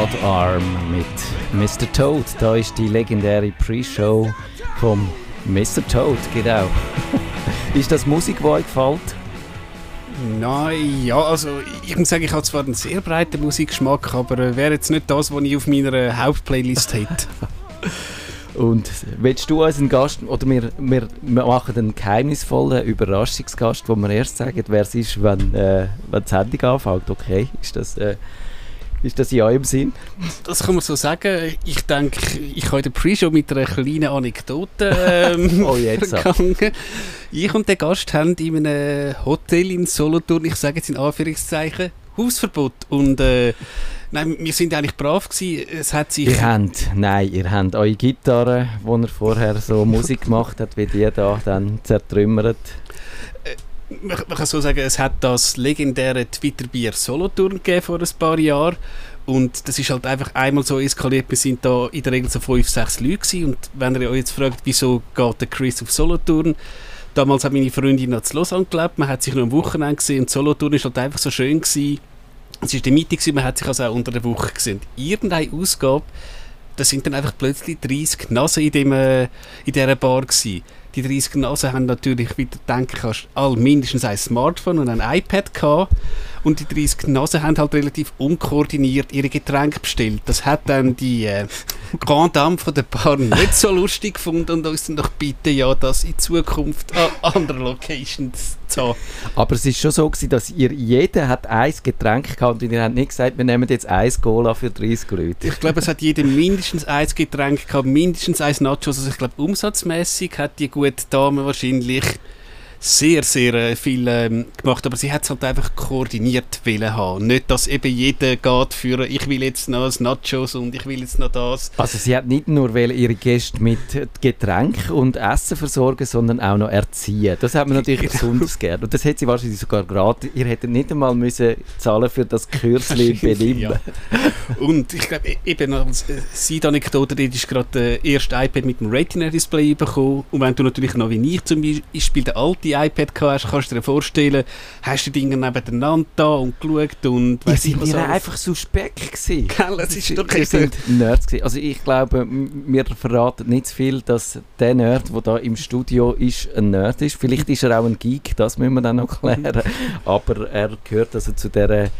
Rod Arm mit Mr. Toad. Da ist die legendäre Pre-Show vom Mr. Toad, genau. ist das Musik, die euch gefällt? Nein, ja, also ich muss sagen, ich habe zwar einen sehr breiten Musikgeschmack, aber äh, wäre jetzt nicht das, was ich auf meiner Hauptplaylist hätte. Und willst du als Gast, oder wir, wir, wir machen einen geheimnisvollen Überraschungsgast, wo wir erst sagen, wer es ist, wenn, äh, wenn die Sendung anfängt, okay? Ist das... Äh, ist das in eurem Sinn? Das kann man so sagen. Ich denke, ich habe der Pre-Show mit einer kleinen Anekdote ähm, oh, jetzt. Ich und der Gast haben in einem Hotel in Solothurn, ich sage jetzt in Anführungszeichen, Hausverbot. Und äh, nein, wir sind eigentlich brav gewesen. Es hat sich... Ihr habt, nein, ihr habt eure Gitarre, wo ihr vorher so Musik gemacht habt, wie die da dann zertrümmert man, kann so sagen, es hat das legendäre Twitter-Bier Solothurn gegeben vor ein paar Jahren. Und das ist halt einfach einmal so eskaliert. Wir sind da in der Regel so fünf, sechs Leute gewesen. Und wenn ihr euch jetzt fragt, wieso geht der Chris auf Solothurn, damals hat meine Freundin noch zu Lausanne gelebt, man hat sich noch am Wochenende gesehen und Solothurn ist halt einfach so schön gewesen. Es war die Mitte, man hat sich also auch unter der Woche gesehen. Irgendeine Ausgabe, da sind dann einfach plötzlich 30 Nasen in, dem, äh, in dieser Bar gewesen die 30 Nasen haben natürlich, wie du denken kannst, all mindestens ein Smartphone und ein iPad gehabt. Und die 30 Nasen haben halt relativ unkoordiniert ihre Getränke bestellt. Das hat dann die äh, Grand Dame von der Bar nicht so lustig gefunden und uns dann doch bitte ja, das in Zukunft an anderen Locations zu haben. Aber es ist schon so gewesen, dass ihr, jeder hat ein Getränk gehabt und ihr habt nicht gesagt, wir nehmen jetzt ein Cola für 30 Leute. Ich glaube, es hat jeder mindestens ein Getränk gehabt, mindestens ein Nachos. Also ich glaube, umsatzmäßig hat die gute Dame wahrscheinlich sehr, sehr äh, viel ähm, gemacht, aber sie hat es halt einfach koordiniert wollen haben. Nicht, dass eben jeder geht für ich will jetzt noch das Nachos und ich will jetzt noch das. Also sie hat nicht nur ihre Gäste mit Getränk und Essen versorgen, sondern auch noch erziehen. Das hat man natürlich genau. besonders gerne. Und das hätte sie wahrscheinlich sogar gerade, ihr hättet nicht einmal müssen zahlen für das Kürzli Benehmen. Ja. Und ich glaube, eben als äh, Side-Anekdote, dort ist gerade der erste iPad mit dem Retina-Display bekommen und wenn du natürlich noch wie ich zum Beispiel der alte iPad gehabt hast, kannst du dir vorstellen, hast du die Dinge nebeneinander da und geschaut und weiss ich was einfach suspekt gewesen. Gell, es ist doch Wir sind Nerds gewesen. Also ich glaube, wir verraten nicht zu viel, dass der Nerd, der da im Studio ist, ein Nerd ist. Vielleicht ist er auch ein Geek, das müssen wir dann noch klären. Aber er gehört also zu der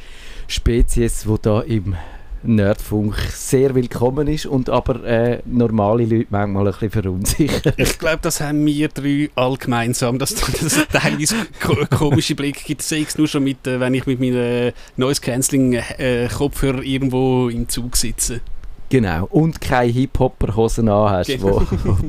Spezies, die da im Nerdfunk sehr willkommen ist und aber äh, normale Leute manchmal ein bisschen verunsichert. Ich glaube, das haben wir drei all gemeinsam, dass es teilweise komische Blicke gibt. Sehe ich es nur schon, mit, äh, wenn ich mit meinen Noise Cancelling äh, Kopfhörer irgendwo im Zug sitze. Genau. Und keine Hip-Hopper-Hosen an hast, wo,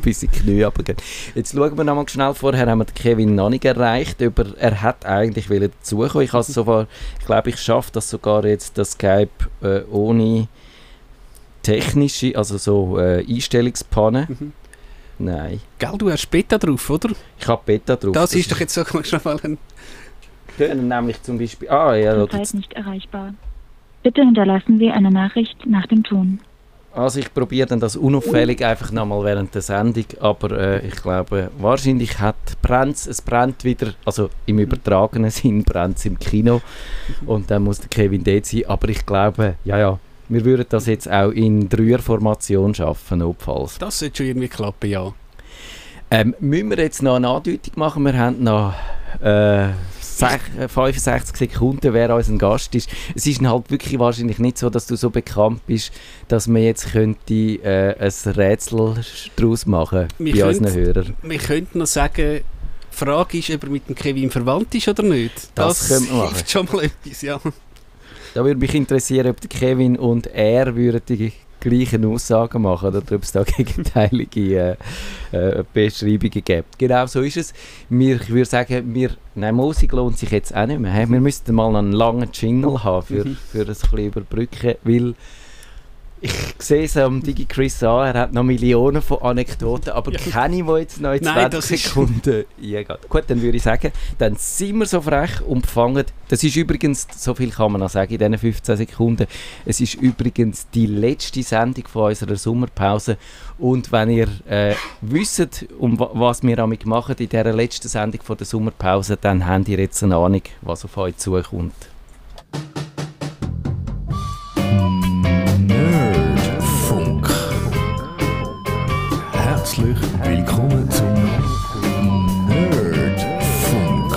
bis in die Knie runtergehen. Jetzt schauen wir nochmal schnell vorher, haben wir Kevin noch nicht erreicht, aber er hat eigentlich dazukommen. Ich, sogar, ich glaube, ich schaffe das sogar jetzt, das Skype äh, ohne technische, also so äh, Einstellungspanne. Mhm. Nein. Gell, du hast Beta drauf, oder? Ich habe Beta drauf. Das, das ist doch jetzt so schon mal ein... Können nämlich zum Beispiel... Ah, ja. Zeit nicht erreichbar. Bitte hinterlassen Sie eine Nachricht nach dem Ton. Also ich probiere dann das unauffällig einfach nochmal während der Sendung, aber äh, ich glaube, wahrscheinlich hat brennt es brennt wieder, also im übertragenen Sinn brennt es im Kino und dann muss der Kevin dort sein, aber ich glaube, ja, ja, wir würden das jetzt auch in Dreierformation schaffen, notfalls. Das sollte schon irgendwie klappen, ja. Ähm, müssen wir jetzt noch eine Andeutung machen? Wir haben noch äh, 65 Sekunden, wer unser Gast ist. Es ist halt wirklich wahrscheinlich nicht so, dass du so bekannt bist, dass man jetzt könnte äh, ein Rätsel daraus machen wir bei könnt, unseren Hörern. Wir könnten noch sagen, die Frage ist, ob er mit dem Kevin verwandt ist oder nicht. Das, das man machen. schon mal etwas, ja. Da würde mich interessieren, ob der Kevin und er würden die gleichen Aussagen machen oder ob es da gegenteilige äh, äh, Beschreibungen gibt. Genau so ist es. Wir, ich würde sagen, wir, nein, Musik lohnt sich jetzt auch nicht mehr. Wir müssten mal einen langen Jingle haben, für, mhm. für ein bisschen überbrücken, weil ich sehe es am DigiChris an, er hat noch Millionen von Anekdoten, aber ja. keine, die jetzt noch in 20 Nein, Sekunden eingehen. Gut, dann würde ich sagen, dann sind wir so frech und fangen. Das ist übrigens, so viel kann man noch sagen in diesen 15 Sekunden, es ist übrigens die letzte Sendung von unserer Sommerpause und wenn ihr äh, wisst, um was wir damit machen in dieser letzten Sendung von der Sommerpause, dann habt ihr jetzt eine Ahnung, was auf euch zukommt. Nerdfunk. Herzlich willkommen zum Nerdfunk.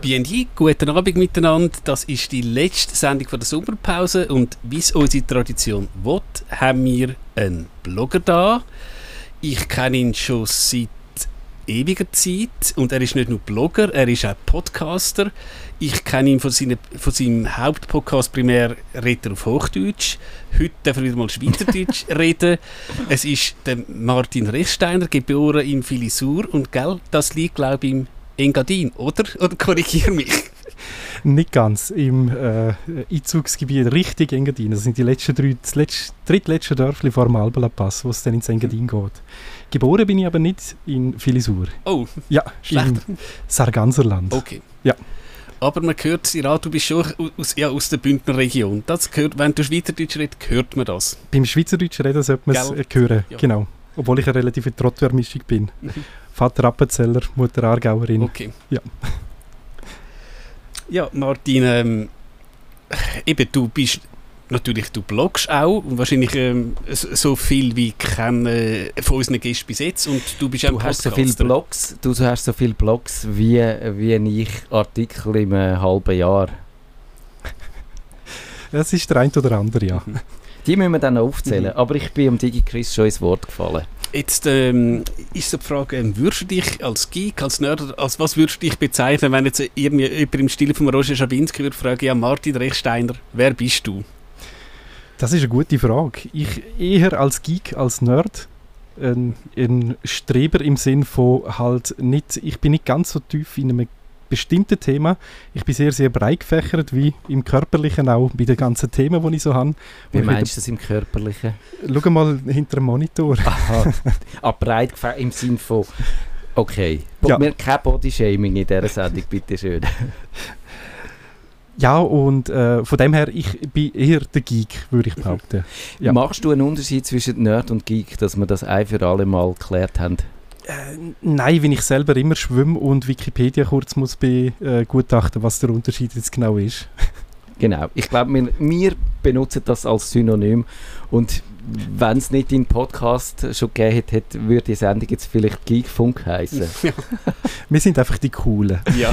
BND, guten Abend miteinander. Das ist die letzte Sendung der Sommerpause und wie es unsere Tradition will, haben wir einen Blogger da. Ich kenne ihn schon seit ewiger Zeit und er ist nicht nur Blogger, er ist auch Podcaster. Ich kenne ihn von, seine, von seinem Hauptpodcast primär redet er auf Hochdeutsch. Heute darf er wieder mal Schweizerdeutsch reden. Es ist der Martin Rechsteiner, geboren in Filisur und gell, das liegt glaube ich im Engadin, oder? Oder korrigiere mich? Nicht ganz. Im äh, Einzugsgebiet richtig Engadin. Das sind die letzten drei, das letzte, drittletzte Dörfli vor dem Albala-Pass, wo es dann ins Engadin geht. Geboren bin ich aber nicht in Filisur. Oh, Ja, Schlecht. im Sarganserland. okay. Ja. Aber man hört ja, du bist schon aus, ja, aus der Bündner Region. Das gehört, wenn du Schweizerdeutsch redest, hört man das. Beim Schweizerdeutschen reden sollte man es äh, hören. Ja. Genau. Obwohl ich eine relative Trottwärmischung bin. Vater Appenzeller, Mutter Aargauerin. Okay. Ja. Ja, Martin, ähm, eben du bist natürlich, du bloggst auch und wahrscheinlich ähm, so viel wie kennen äh, von unseren Gästen bis jetzt und du bist auch hast so viele Blogs, du hast so viele Blogs wie, wie ich Artikel im äh, halben Jahr. Das ist der ein oder andere, ja. Die müssen wir dann noch aufzählen. Mhm. Aber ich bin um DigiChris schon ins Wort gefallen. Jetzt ähm, ist so die Frage, ähm, würdest du dich als Geek, als Nerd, als was würdest du dich bezeichnen, wenn jetzt irgendwie jemand im Stil von Roger Schabinski würde fragen, ja Martin Rechsteiner, wer bist du? Das ist eine gute Frage. Ich eher als Geek, als Nerd, ein, ein Streber im Sinn von halt nicht, ich bin nicht ganz so tief in einem bestimmten Thema. Ich bin sehr, sehr breit gefächert, wie im Körperlichen auch, bei den ganzen Themen, die ich so habe. Wie Und meinst du das im Körperlichen? Schau mal hinter dem Monitor. Aha. ah, breit gefä- im Sinn von. Okay. Ja. Wir kein Bodyshaming in dieser Sendung, bitte schön. Ja, und äh, von dem her, ich bin eher der Geek, würde ich behaupten. Ja. Machst du einen Unterschied zwischen Nerd und Geek, dass wir das ein für alle Mal geklärt haben? Äh, nein, wenn ich selber immer schwimme und Wikipedia kurz muss begutachten, was der Unterschied jetzt genau ist. Genau. Ich glaube, wir, wir benutzen das als Synonym. Und wenn es nicht in Podcast schon gegeben hätte, hätte- würde die Sendung jetzt vielleicht Geekfunk heißen. Wir sind einfach die Coolen. Ja.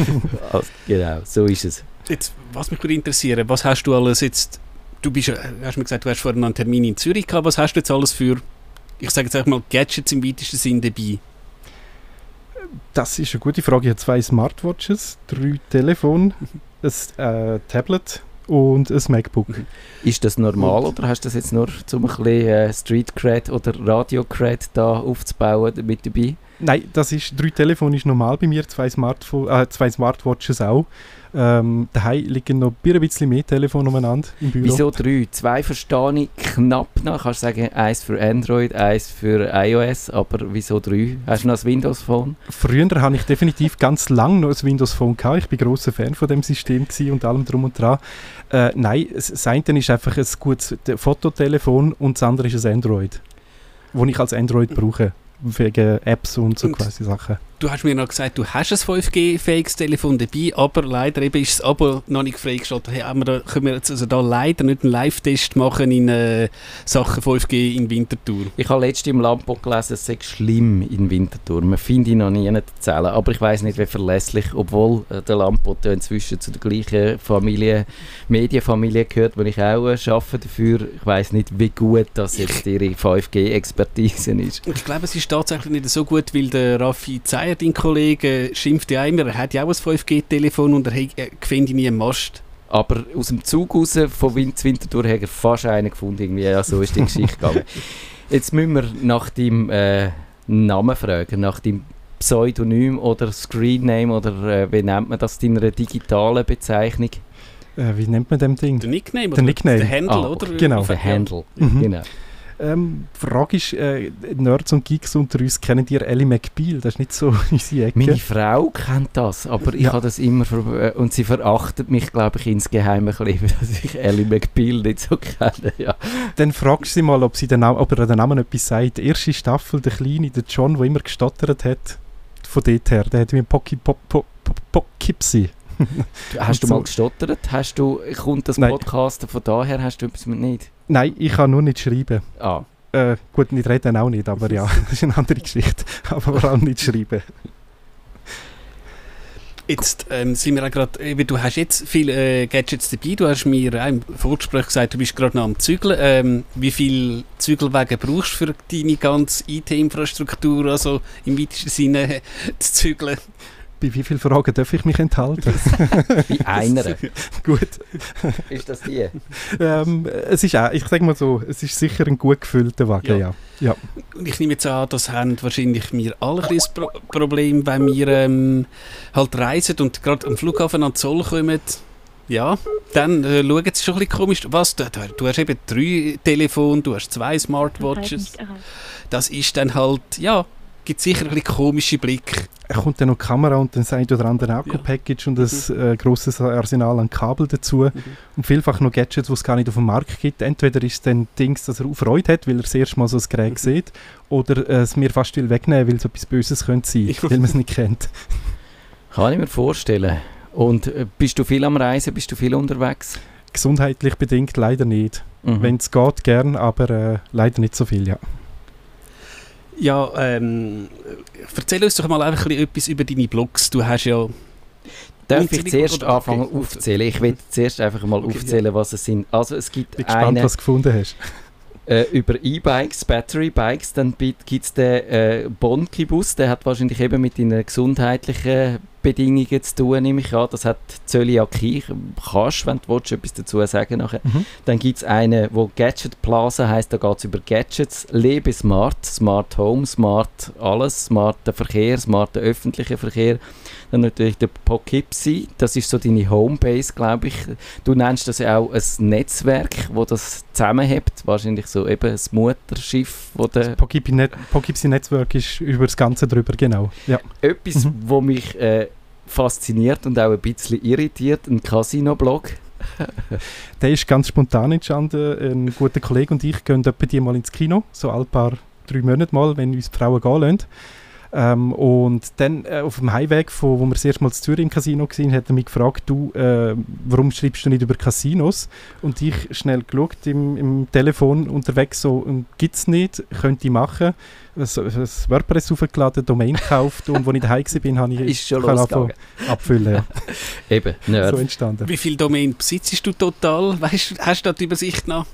also, genau, so ist es. Jetzt, was mich würde interessieren, was hast du alles jetzt, du bist, ja- hast mir gesagt, du hast vorhin einen Termin in Zürich gehabt, was hast du jetzt alles für, ich sage jetzt einfach mal, Gadgets im weitesten Sinn dabei? Das ist eine gute Frage. Ich habe zwei Smartwatches, drei Telefone, ein äh, Tablet und ein MacBook. Ist das normal oder hast du das jetzt nur zum ein bisschen äh, Street Cred oder Radio Cred da aufzubauen mit dabei? Nein, das ist, drei Telefone ist normal bei mir, zwei, Smartphone, äh, zwei Smartwatches auch. Ähm, daheim liegen noch ein bisschen mehr Telefone umeinander im Büro. Wieso drei? Zwei verstehe ich knapp noch. Kannst du sagen, eins für Android, eins für iOS, aber wieso drei? Hast du noch ein Windows-Phone? Früher habe ich definitiv ganz lang noch ein Windows Phone gehabt. Ich bin großer Fan von dem System und allem drum und dran. Äh, nein, das das eine ist einfach ein gutes Te- Fototelefon und das andere ist ein Android, wo ich als Android brauche wegen Apps und so quasi Sachen. Du hast mir noch gesagt, du hast ein 5G-fähiges Telefon dabei, aber leider eben ist das Abo noch nicht freigeschaltet. Hey, haben wir da, können wir jetzt also da leider nicht einen Live-Test machen in äh, Sachen 5G in Winterthur? Ich habe letztens im Lampo gelesen, es sei schlimm in Winterthur. Man findet ihn noch nie nicht zählen, aber ich weiß nicht, wie verlässlich, obwohl äh, der Lampo ja inzwischen zu der gleichen Familie, Medienfamilie gehört, wo ich auch äh, arbeite dafür. Ich weiß nicht, wie gut das jetzt ihre 5G-Expertise ist. Ich glaube, es ist tatsächlich nicht so gut, weil der Raffi Zeyer, dein Kollege, schimpft ja immer, er hat ja auch ein 5G-Telefon und er, hat- er findet nie einen Mast. Aber aus dem Zug raus von Win zu Winterthur hat er fast einen gefunden. Irgendwie. Ja, so ist die Geschichte gegangen. Jetzt müssen wir nach deinem äh, Namen fragen, nach deinem Pseudonym oder Screenname oder äh, wie nennt man das, deiner digitalen Bezeichnung? Äh, wie nennt man dem Ding? Der Nickname? Der oder Nickname. Der Handle, Ah, oder? genau. Der Handle. Mhm. Genau. Ähm, die Frage ist, äh, Nerds und Geeks unter uns, kennen ihr Ellie McBeal? Das ist nicht so unsere Ecke. Meine Frau kennt das, aber ich Ja. habe das immer äh, und sie verachtet mich, glaube ich, insgeheim ein bisschen, dass ich Ellie McBeal nicht so kenne. Ja. Dann fragst du sie mal, ob, sie den Namen, ob er den Namen etwas sagt. Die erste Staffel, der Kleine, der John, der immer gestottert hat, von dort her, der hat wie ein Pocky Pop Pop Pop Poughkeepsie. Hast du mal gestottert? Hast du, kommt das Nein. Podcast von daher? Hast du etwas mit nicht? Nein, ich kann nur nicht schreiben. Ah, Äh, gut, nicht reden auch nicht, aber ja, das ist eine andere Geschichte. Aber vor allem nicht schreiben. Jetzt ähm, sind wir auch gerade, eben, du hast jetzt viele äh, Gadgets dabei, du hast mir auch im Vorgespräch gesagt, du bist gerade noch am Zügeln. Ähm, wie viel Zügelwege brauchst du für deine ganze IT-Infrastruktur, also im weitesten Sinne äh, zu zügeln? Bei wie vielen Fragen darf ich mich enthalten? bei einer. gut. ist das die? Ähm, es ist auch, ich sage mal so, es ist sicher ein gut gefüllter Wagen, ja. ja. Und ich nehme jetzt an, das haben wahrscheinlich wir alle ein Pro Problem, wenn wir ähm, halt reisen und gerade am Flughafen an Zoll kommen. Ja, dann äh, schauen sie schon ein bisschen komisch. Was, du, du du hast eben drei Telefone, du hast zwei Smartwatches. Das ist dann halt, ja, gibt sicher ein bisschen komische Blick. Er kommt dann noch die Kamera und dann ein oder andere Akku-Package und ein äh, grosses Arsenal an Kabel dazu. Und vielfach noch Gadgets, die es gar nicht auf dem Markt gibt. Entweder ist es dann Dings, dass er auch Freude hat, weil er das erste Mal so ein Gerät sieht, oder äh, es mir fast will wegnehmen, weil es etwas Böses könnte sein, weil man es nicht kennt. Kann ich mir vorstellen. Und äh, bist du viel am Reisen? Bist du viel unterwegs? Gesundheitlich bedingt leider nicht. Mhm. Wenn es geht, gern, aber äh, leider nicht so viel, ja. Ja, ähm, erzähl uns doch mal einfach ein bisschen etwas über deine Blogs. Du hast ja Darf ich zuerst anfangen okay. aufzählen? Ich will zuerst einfach mal Okay, aufzählen, was es sind. Also es gibt Bin gespannt, eine was du gefunden hast. äh, über E-Bikes, Battery Bikes, dann gibt es den äh, Bonkibus, der hat wahrscheinlich eben mit deinen gesundheitlichen Bedingungen zu tun, nehme ich an. Das hat Zöliakie, kannst, wenn du willst, etwas dazu sagen nachher. Mhm. Dann gibt es einen, wo Gadget Plaza heisst, da geht es über Gadgets, Lebe smart, Smart Home, Smart alles, smarter Verkehr, smarter öffentlicher Verkehr. Dann natürlich der Poughkeepsie, das ist so deine Homebase, glaube ich. Du nennst das ja auch ein Netzwerk, wo das zusammenhebt, wahrscheinlich so eben das Mutterschiff, wo der Poughkeepsie Net Poughkeepsie Netzwerk ist über das Ganze drüber, genau. Ja. etwas, Mhm. wo mich äh, fasziniert und auch ein bisschen irritiert, ein Casino-Blog. Der ist ganz spontan entstanden. Ein guter Kollege und ich gehen etwa die mal ins Kino, so alle paar drei Monate mal, wenn uns die Frauen gehen lassen. Ähm, und dann äh, auf dem Heimweg, von, wo wir das erste Mal zu Zürich im Casino waren, hat er mich gefragt, du, äh, warum schreibst du nicht über Casinos? Und ich schnell geschaut im, im Telefon unterwegs, so, gibt es nicht, könnte ich machen. Ein, ein WordPress aufgeladen, Domain gekauft und als ich daheim war, habe ich Ist schon kann abfüllen. Ja. Eben, Nerd. so entstanden. Wie viele Domain besitzt du total? Weißt, hast du da die Übersicht noch?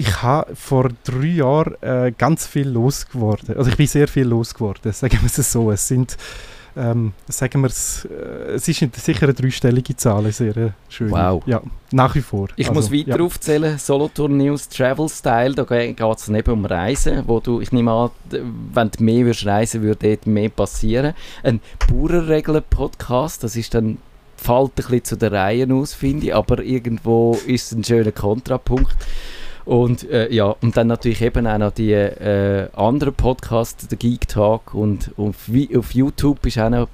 Ich habe vor drei Jahren äh, ganz viel losgeworden. Also ich bin sehr viel losgeworden, sagen wir es so. Es sind, ähm, sagen wir es, äh, es ist sicher eine dreistellige Zahl, sehr äh, schön. Wow. Ja, nach wie vor. Ich Also, muss weiter ja. aufzählen, Solothurn News Travel Style, da geht es eben um Reisen, wo du, ich nehme an, wenn du mehr würdest reisen, würde dort mehr passieren. Ein Bauernregeln-Podcast, das ist dann, fällt ein bisschen zu den Reihen aus, finde ich, aber irgendwo ist es ein schöner Kontrapunkt. Und äh, ja, und dann natürlich eben auch noch die äh, anderen Podcasts, der Geek Talk und, und auf YouTube bist du auch noch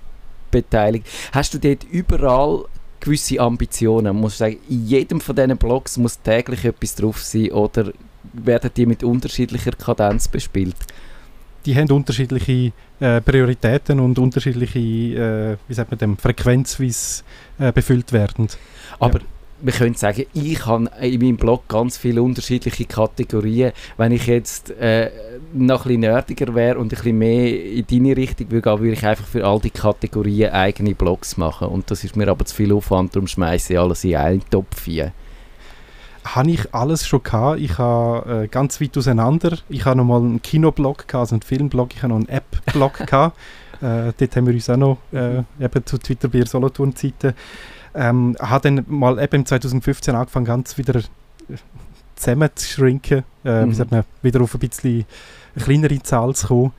beteiligt. Hast du dort überall gewisse Ambitionen? Muss sagen, in jedem von diesen Blogs muss täglich etwas drauf sein oder werden die mit unterschiedlicher Kadenz bespielt? Die haben unterschiedliche äh, Prioritäten und unterschiedliche, äh, wie sagt man dem, Frequenz, wie sie äh, befüllt werden. Aber wir können sagen, ich habe in meinem Blog ganz viele unterschiedliche Kategorien. Wenn ich jetzt äh, noch ein bisschen nerdiger wäre und ein bisschen mehr in deine Richtung würde gehen, würde ich einfach für all die Kategorien eigene Blogs machen. Und das ist mir aber zu viel Aufwand, darum schmeiße ich alles in einen Topf hier. Habe ich alles schon gehabt. Ich habe äh, ganz weit auseinander. Ich habe noch mal einen Kinoblog gehabt, also einen Filmblog. Ich habe noch einen App-Blog gehabt. Äh, dort haben wir uns auch noch äh, eben zu Twitter bei Solothurn-Zeiten. Ähm, habe dann mal eben im 2015 angefangen, ganz wieder äh, zusammenzuschrinken. Äh, Mhm. Wie sagt man, wieder auf ein bisschen eine kleinere Zahl zu kommen.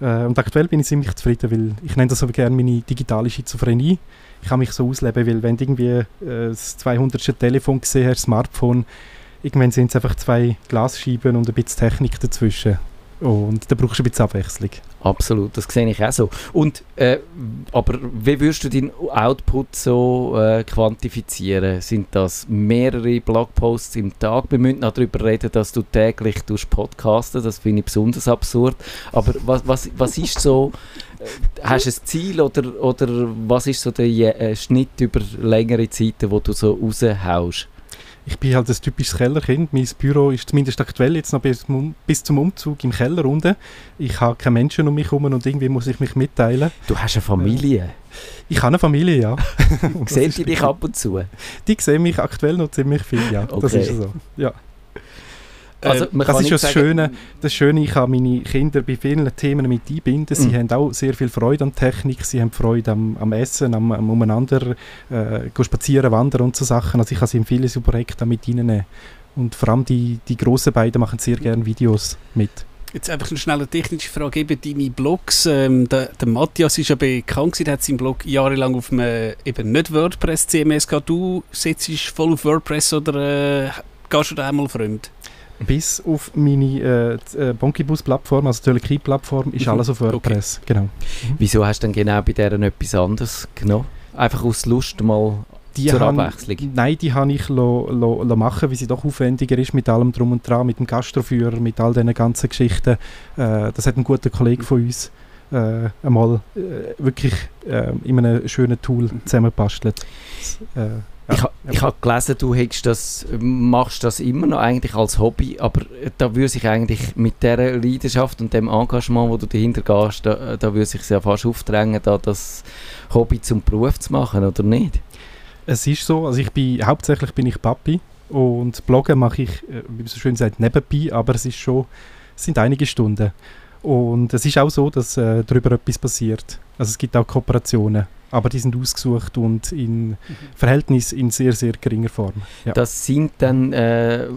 Äh, und aktuell bin ich ziemlich zufrieden, weil ich nenne das so gerne meine digitale Schizophrenie. Ich kann mich so ausleben, weil wenn du irgendwie äh, das 200. Telefon gesehen hast, Smartphone, irgendwann sind es einfach zwei Glasscheiben und ein bisschen Technik dazwischen. Und da brauchst du ein bisschen Abwechslung. Absolut, das sehe ich auch so. Und, äh, aber wie würdest du deinen Output so äh, quantifizieren? Sind das mehrere Blogposts im Tag? Wir müssen noch darüber reden, dass du täglich podcasten, das finde ich besonders absurd. Aber was, was, was ist so, äh, hast du ein Ziel oder, oder was ist so der äh, Schnitt über längere Zeiten, wo du so raushaust? Ich bin halt ein typisches Kellerkind. Mein Büro ist zumindest aktuell jetzt noch bis, zum- bis zum Umzug im Keller unten. Ich habe keine Menschen um mich herum und irgendwie muss ich mich mitteilen. Du hast eine Familie. Ich habe eine Familie, ja. Das Sehen die dich ab und zu? Die sehen mich aktuell noch ziemlich viel, ja. Das Okay. ist so. Ja. Also, man das ist ja das Schöne. Das Schöne, ich kann meine Kinder bei vielen Themen mit einbinden. Sie Mhm. haben auch sehr viel Freude an Technik, sie haben Freude am, am Essen, am, am Umeinander äh, spazieren, wandern und so Sachen. Also ich kann sie in viele Projekte mit reinnehmen. Und vor allem die, die grossen beiden machen sehr gerne Videos mit. Jetzt einfach eine schnelle technische Frage. Eben deine Blogs, ähm, der, der Matthias ist ja bekannt gewesen, hat seinen Blog jahrelang auf einem eben nicht WordPress CMS gehabt. Du setzt voll auf WordPress oder äh, gehst du da einmal fremd? Bis auf meine äh, äh, Bonkibus-Plattform, also die Telekie-Plattform, ist Mhm. alles auf WordPress. Genau. Wieso hast du denn genau bei deren etwas anderes genommen? Einfach aus Lust mal Die zur han- Abwechslung. Nein, die habe ich lo, lo, lo machen, weil sie doch aufwendiger ist mit allem drum und dran, mit dem Gastroführer, mit all diesen ganzen Geschichten. Äh, das hat ein guter Kollege von uns äh, einmal äh, wirklich äh, in einem schönen Tool zusammengebastelt. Äh. Ich, ich habe gelesen, du das, machst das immer noch eigentlich als Hobby, aber da würde sich eigentlich mit dieser Leidenschaft und dem Engagement, wo du dahinter gehst, da, da würde sich ja fast aufdrängen, da das Hobby zum Beruf zu machen, oder nicht? Es ist so, also ich bin, hauptsächlich bin ich Papi und Bloggen mache ich, äh, wie man so schön sagt, nebenbei, aber es ist schon, es sind einige Stunden. Und es ist auch so, dass äh, darüber etwas passiert. Also es gibt auch Kooperationen, aber die sind ausgesucht und in Verhältnis in sehr, sehr geringer Form. Ja. Das sind dann äh,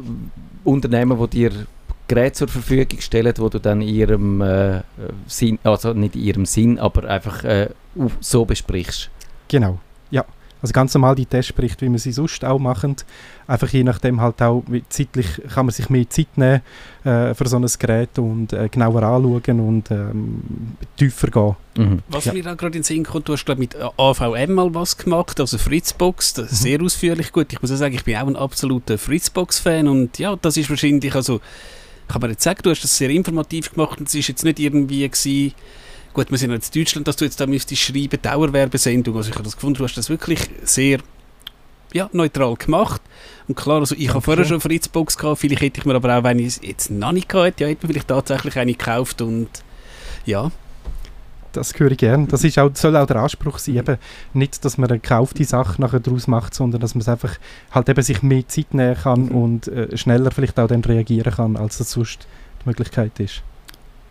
Unternehmen, die dir Geräte zur Verfügung stellen, wo du dann in ihrem äh, Sinn, also nicht in ihrem Sinn, aber einfach äh, so besprichst. Genau. Also ganz normal die Testberichte, wie wir sie sonst auch machen. Einfach je nachdem halt auch, wie zeitlich kann man sich mehr Zeit nehmen äh, für so ein Gerät und äh, genauer anschauen und ähm, tiefer gehen. Mhm. Was Ja. mir auch gerade in den Sinn kommt, du hast glaube mit AVM mal was gemacht, also Fritzbox, das ist Mhm. sehr ausführlich. Gut, ich muss auch sagen, ich bin auch ein absoluter Fritzbox-Fan und ja, das ist wahrscheinlich, also kann man jetzt sagen, du hast das sehr informativ gemacht und es ist jetzt nicht irgendwie gewesen, gut, wir sind jetzt in Deutschland, dass du jetzt da müsstest schreiben, Dauerwerbesendung, also ich habe das gefunden, du hast das wirklich sehr ja, neutral gemacht. Und klar, also ich habe Danke. vorher schon Fritzbox gehabt, vielleicht hätte ich mir aber auch, wenn ich es jetzt noch nicht gehabt hätte, ja, hätte mir vielleicht tatsächlich eine gekauft und ja, Das höre ich gern. Das ist auch, soll auch der Anspruch sein. Eben nicht, dass man eine gekaufte Sache nachher daraus macht, sondern dass man es einfach halt eben sich mehr Zeit nehmen kann Mhm. und äh, schneller vielleicht auch dann reagieren kann, als das sonst die Möglichkeit ist.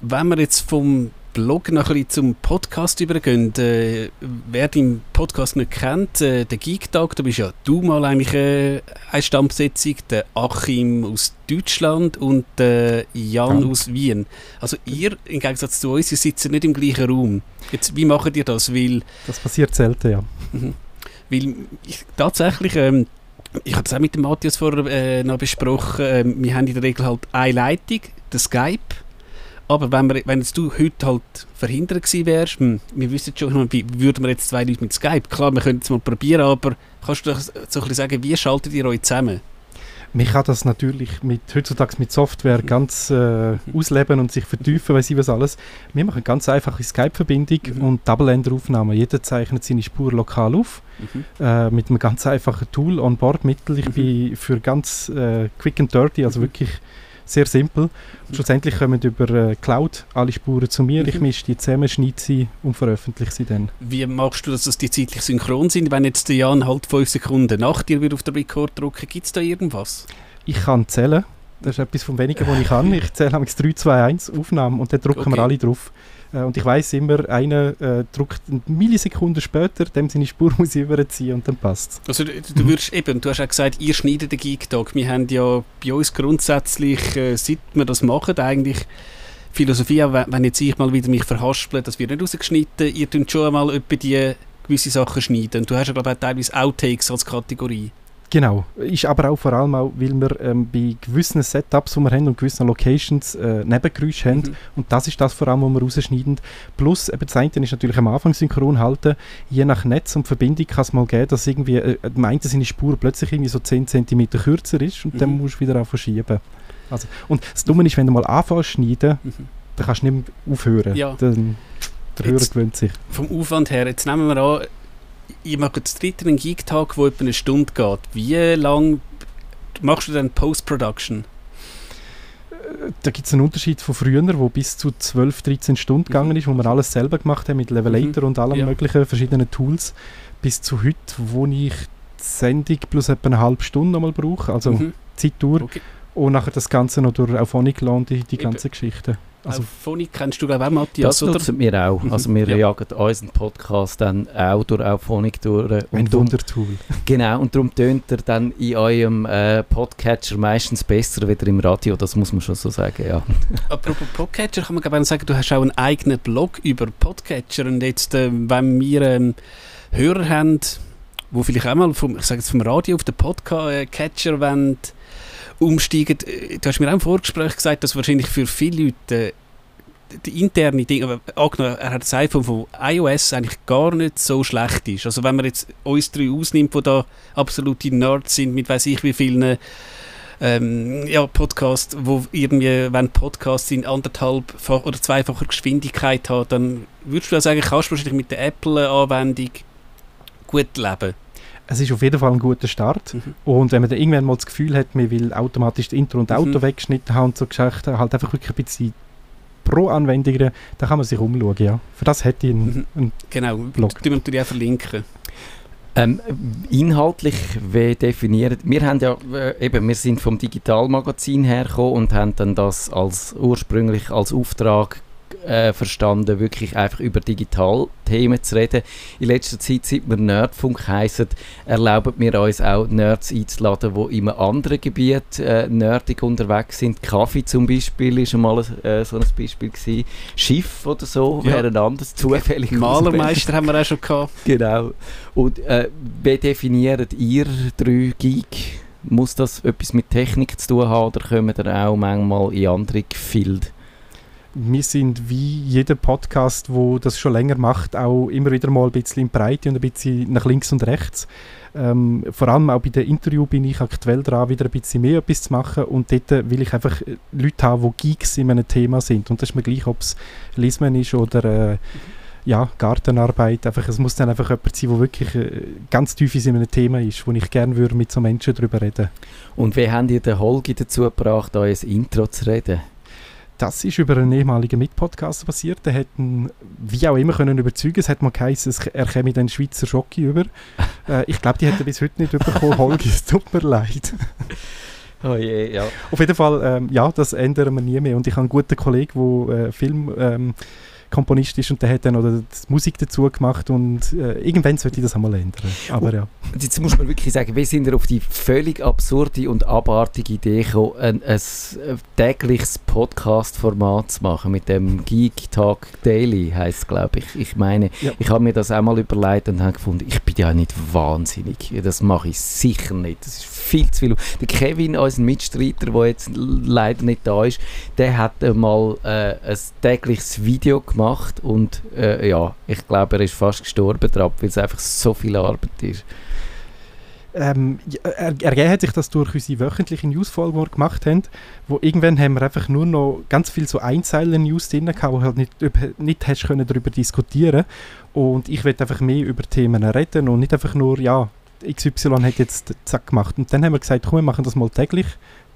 Wenn wir jetzt vom Blog noch ein bisschen zum Podcast übergehen, äh, wer den Podcast nicht kennt, äh, der Geek-Tag, da bist ja du mal eigentlich äh, eine Stammbesetzung, der Achim aus Deutschland und der Jan Ja. aus Wien. Also ihr, im Gegensatz zu uns, ihr sitzt nicht im gleichen Raum. Jetzt, wie macht ihr das? Weil Das passiert selten, ja. Mhm. Weil ich, tatsächlich, ähm, ich habe es auch mit dem Matthias vorher äh, noch besprochen, ähm, wir haben in der Regel halt eine Leitung, der Skype. Aber wenn, wir, wenn jetzt du heute halt verhindert gewesen wärst, hm, wir wüssten schon, wie würden wir jetzt zwei Leute mit Skype? Klar, wir können es mal probieren, aber kannst du doch so ein bisschen sagen, wie schaltet ihr euch zusammen? Man kann das natürlich mit, heutzutage mit Software ganz äh, ausleben und sich vertiefen, weiß ich was alles. Wir machen ganz einfache Skype-Verbindung Mhm. und Double-Ender-Aufnahme. Jeder zeichnet seine Spur lokal auf. Mhm. äh, mit einem ganz einfachen Tool on board mittel. Ich Mhm. bin für ganz äh, quick and dirty, also Mhm. wirklich sehr simpel. Und schlussendlich kommen über äh, Cloud alle Spuren zu mir. Ich Mhm. mische die zusammen, schneide sie und veröffentliche sie dann. Wie machst du, das, dass die zeitlich synchron sind? Wenn jetzt der Jan halt fünf Sekunden nach dir wieder auf den Record drücken, gibt es da irgendwas? Ich kann zählen. Das ist etwas vom Wenigen, was ich kann. Ich zähle nämlich 3, 2, 1 Aufnahmen und dann drücken Okay. wir alle drauf. Äh, und ich weiß immer, einer äh, drückt eine Millisekunde später, dem seine Spur muss ich überziehen und dann passt Also du, du würdest eben, du hast auch gesagt, ihr schneidet den Geek-Tag. Wir haben ja bei uns grundsätzlich, äh, seit wir das machen, eigentlich Philosophie, auch wenn jetzt ich mal wieder mich verhaspele, das wird nicht rausgeschnitten, ihr tut schon einmal etwa die gewisse Sachen schneiden. Und du hast ja glaube ich auch teilweise Outtakes als Kategorie. Genau. Ist aber auch vor allem auch, weil wir ähm, bei gewissen Setups, die wir haben und gewissen Locations äh, Nebengeräusche haben. Mhm. Und das ist das vor allem, was wir rausschneiden. Plus, eben das eine ist natürlich am Anfang synchron halten. Je nach Netz und Verbindung kann es mal geben, dass irgendwie äh, meint, seine Spur plötzlich irgendwie so 10 cm kürzer ist und dann Mhm. musst du wieder auch verschieben. Also, und das Dumme ist, wenn du mal anfängst schneiden, Mhm. dann kannst du nicht mehr aufhören. Ja. Dann, der Hörer gewöhnt sich. Vom Aufwand her, jetzt nehmen wir an, ihr macht das dritte einen Geek-Tag, der etwa eine Stunde geht. Wie lang machst du dann Post-Production? da gibt es einen Unterschied von früher, wo bis zu 12, 13 Stunden gegangen ist, wo wir alles selber gemacht haben mit Levelator Mhm. und allem Ja. möglichen verschiedenen Tools, bis zu heute, wo ich die Sendung plus etwa eine halbe Stunde nochmal brauche, also Mhm. Zeitdauer, Okay. und nachher das Ganze noch durch Auphonic lassen, die, die Eben. ganze Geschichte. Also Phonic kennst du, glaube ich, auch, Matthias, Das oder? nutzen wir auch. Also wir Ja. jagen unseren Podcast dann auch durch Auphonic durch. ein Und darum, Wundertool. genau, und darum tönt er dann in eurem äh, Podcatcher meistens besser wieder im Radio, das muss man schon so sagen, ja. Apropos Podcatcher, kann man glaube ich sagen, du hast auch einen eigenen Blog über Podcatcher. Und jetzt, äh, wenn wir ähm, Hörer haben, wo vielleicht auch mal vom, ich sage jetzt vom Radio auf den Podcatcher wollen, umsteigen, äh, du hast mir auch im Vorgespräch gesagt, dass wahrscheinlich für viele Leute äh, die interne Dinge, aber angenommen, er hat das iPhone von iOS eigentlich gar nicht so schlecht ist. Also wenn man jetzt uns drei ausnimmt, die da absolute Nerds sind, mit weiß ich wie vielen ähm, ja, Podcast, wo irgendwie, wenn Podcasts in anderthalbfach oder zweifacher Geschwindigkeit haben, dann würdest du sagen, kannst du wahrscheinlich mit der Apple-Anwendung gut leben. Es ist auf jeden Fall ein guter Start. Mhm. Und wenn man dann irgendwann mal das Gefühl hat, man will automatisch das Intro und Mhm. Auto weggeschnitten haben und so Geschichten, halt einfach wirklich ein bisschen pro Anwendungen, dann kann man sich umschauen, ja. Für das hätte ich einen, Mhm. einen Genau, Blog. wir natürlich auch verlinken. Ähm, inhaltlich, wie definiert, wir haben ja, äh, eben, wir sind vom Digitalmagazin hergekommen und haben dann das als ursprünglich als Auftrag äh, verstanden, wirklich einfach über Digitalthemen zu reden. In letzter Zeit, seit wir Nerdfunk heissen, erlauben wir uns auch Nerds einzuladen, die in einem anderen Gebiet äh, nerdig unterwegs sind. Kaffee zum Beispiel ist schon mal äh, so ein Beispiel gewesen. Schiff oder so Ja. wäre ein anderes zufällig Malermeister haben wir auch schon gehabt. Genau. Und äh, wie definiert ihr drei Geek? Muss das etwas mit Technik zu tun haben oder kommen ihr auch manchmal in andere Gefilde? Wir sind wie jeder Podcast, wo das schon länger macht, auch immer wieder mal ein bisschen in Breite und ein bisschen nach links und rechts. Ähm, vor allem auch bei den Interview bin ich aktuell dran, wieder ein bisschen mehr etwas zu machen und dort will ich einfach äh, Leute haben, die Geeks in einem Thema sind und das ist mir gleich, ob es Lismen ist oder äh, ja, Gartenarbeit, einfach, es muss dann einfach jemand sein, der wirklich äh, ganz tief in einem Thema ist, wo ich gerne würde mit so Menschen darüber reden. Und wie habt ihr den Holgi dazu gebracht, euer Intro zu reden? Das ist über einen ehemaligen Mitpodcaster passiert. Der hat ihn, wie auch immer, können überzeugen. Es hat mal geheißen, er käme den Schweizer Schocki über. äh, ich glaube, die er bis heute nicht bekommen. Holgi, es tut mir leid. Oh je, ja. Auf jeden Fall, ähm, ja, das ändern wir nie mehr. Und ich habe einen guten Kollegen, der äh, Film... Ähm, Komponist ist und der hat dann noch die Musik dazu gemacht und äh, irgendwann sollte ich das einmal ändern. Aber ja. Und jetzt muss man wirklich sagen, wir sind ja auf die völlig absurde und abartige Idee gekommen, ein, ein tägliches Podcast-Format zu machen mit dem Geek Talk Daily, heisst es, glaube ich. Ich meine, Ja. ich habe mir das einmal überlegt und habe gefunden, ich bin ja nicht wahnsinnig. Das mache ich sicher nicht. Das ist viel zu viel. Der Kevin, unser Mitstreiter, der jetzt leider nicht da ist, der hat mal äh, ein tägliches Video gemacht und äh, ja, ich glaube, er ist fast gestorben dran, weil es einfach so viel Arbeit ist. Ähm, er, ergeben hat sich das durch unsere wöchentliche Newsfolge, gemacht haben, wo irgendwann haben wir einfach nur noch ganz viel so Einzeilen-News drin gehabt, wo halt nicht, nicht hast können darüber diskutieren und ich will einfach mehr über Themen reden und nicht einfach nur, ja, XY hat jetzt zack gemacht und dann haben wir gesagt, komm, wir machen das mal täglich,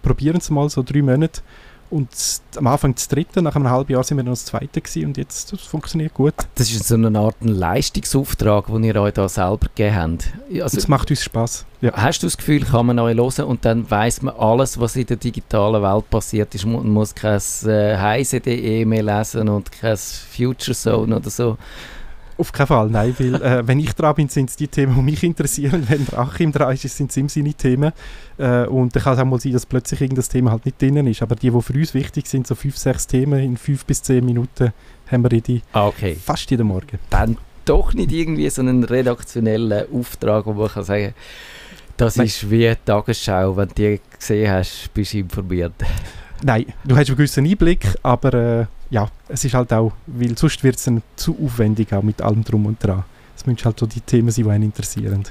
probieren es mal so drei Monate und am Anfang das dritte, nach einem halben Jahr sind wir dann das zweite gewesen und jetzt das funktioniert gut. Das ist so eine Art Leistungsauftrag, den ihr euch da selber gegeben habt. Also, es macht uns Spaß. Ja. Hast du das Gefühl, kann man euch hören und dann weiß man alles, was in der digitalen Welt passiert ist? Man muss kein äh, heise.de mehr lesen und kein Future Zone oder so. Auf keinen Fall, nein, weil äh, wenn ich dran bin, sind es die Themen, die mich interessieren. Wenn der Achim dran ist, sind es ihm seine Themen. Äh, und dann kann es auch mal sein, dass plötzlich irgendein Thema halt nicht drin ist. Aber die, die für uns wichtig sind, so fünf, sechs Themen in fünf bis zehn Minuten, haben wir die Ah, Okay. fast jeden Morgen. Dann doch nicht irgendwie so einen redaktionellen Auftrag, wo man kann sagen das Nein. ist wie die Tagesschau. Wenn du die gesehen hast, bist du informiert. Nein, du hast einen gewissen Einblick, aber äh, ja, es ist halt auch, weil sonst wird es dann zu aufwendig auch mit allem drum und dran. Es müssen halt so die Themen sein, die einen interessieren.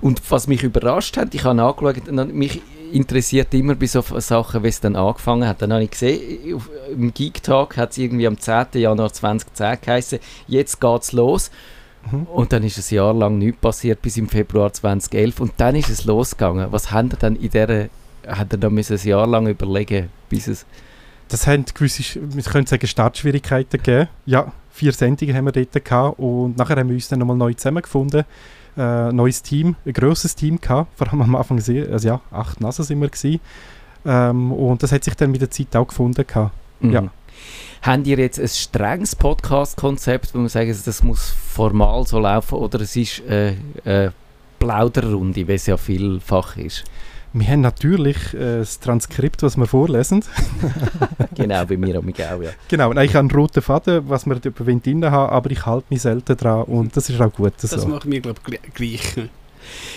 Und was mich überrascht hat, ich habe nachgeschaut, und mich interessiert immer bei so Sachen, wie es dann angefangen hat. Dann habe ich gesehen, auf, im Geek Talk hat es irgendwie am 10. Januar 2010 geheißen, jetzt geht's los. Mhm. Und dann ist ein Jahr lang nichts passiert, bis im Februar 2011. Und dann ist es losgegangen. Was haben ihr dann in dieser hat er da müssen ein Jahr lang überlegen, bis es... Das haben gewisse, wir können sagen, Startschwierigkeiten gegeben. Ja, vier Sendungen haben wir dort gehabt und nachher haben wir uns dann nochmal neu zusammengefunden. Äh, neues Team, ein grosses Team gehabt, vor allem am Anfang sehr, also ja, acht Nasen sind wir gewesen. Ähm, und das hat sich dann mit der Zeit auch gefunden gehabt. Mhm. Ja. Habt ihr jetzt ein strenges Podcast-Konzept, wo man sagen, das muss formal so laufen oder es ist äh, äh, Plauderrunde, wie es ja vielfach ist? Wir haben natürlich äh, das Transkript, was wir vorlesen. genau, bei mir und auch, ja. Genau, nein, ich habe einen roten Faden, was wir dort drin haben, aber ich halte mich selten dran und das ist auch gut Das so. machen wir, glaube ich, gleich.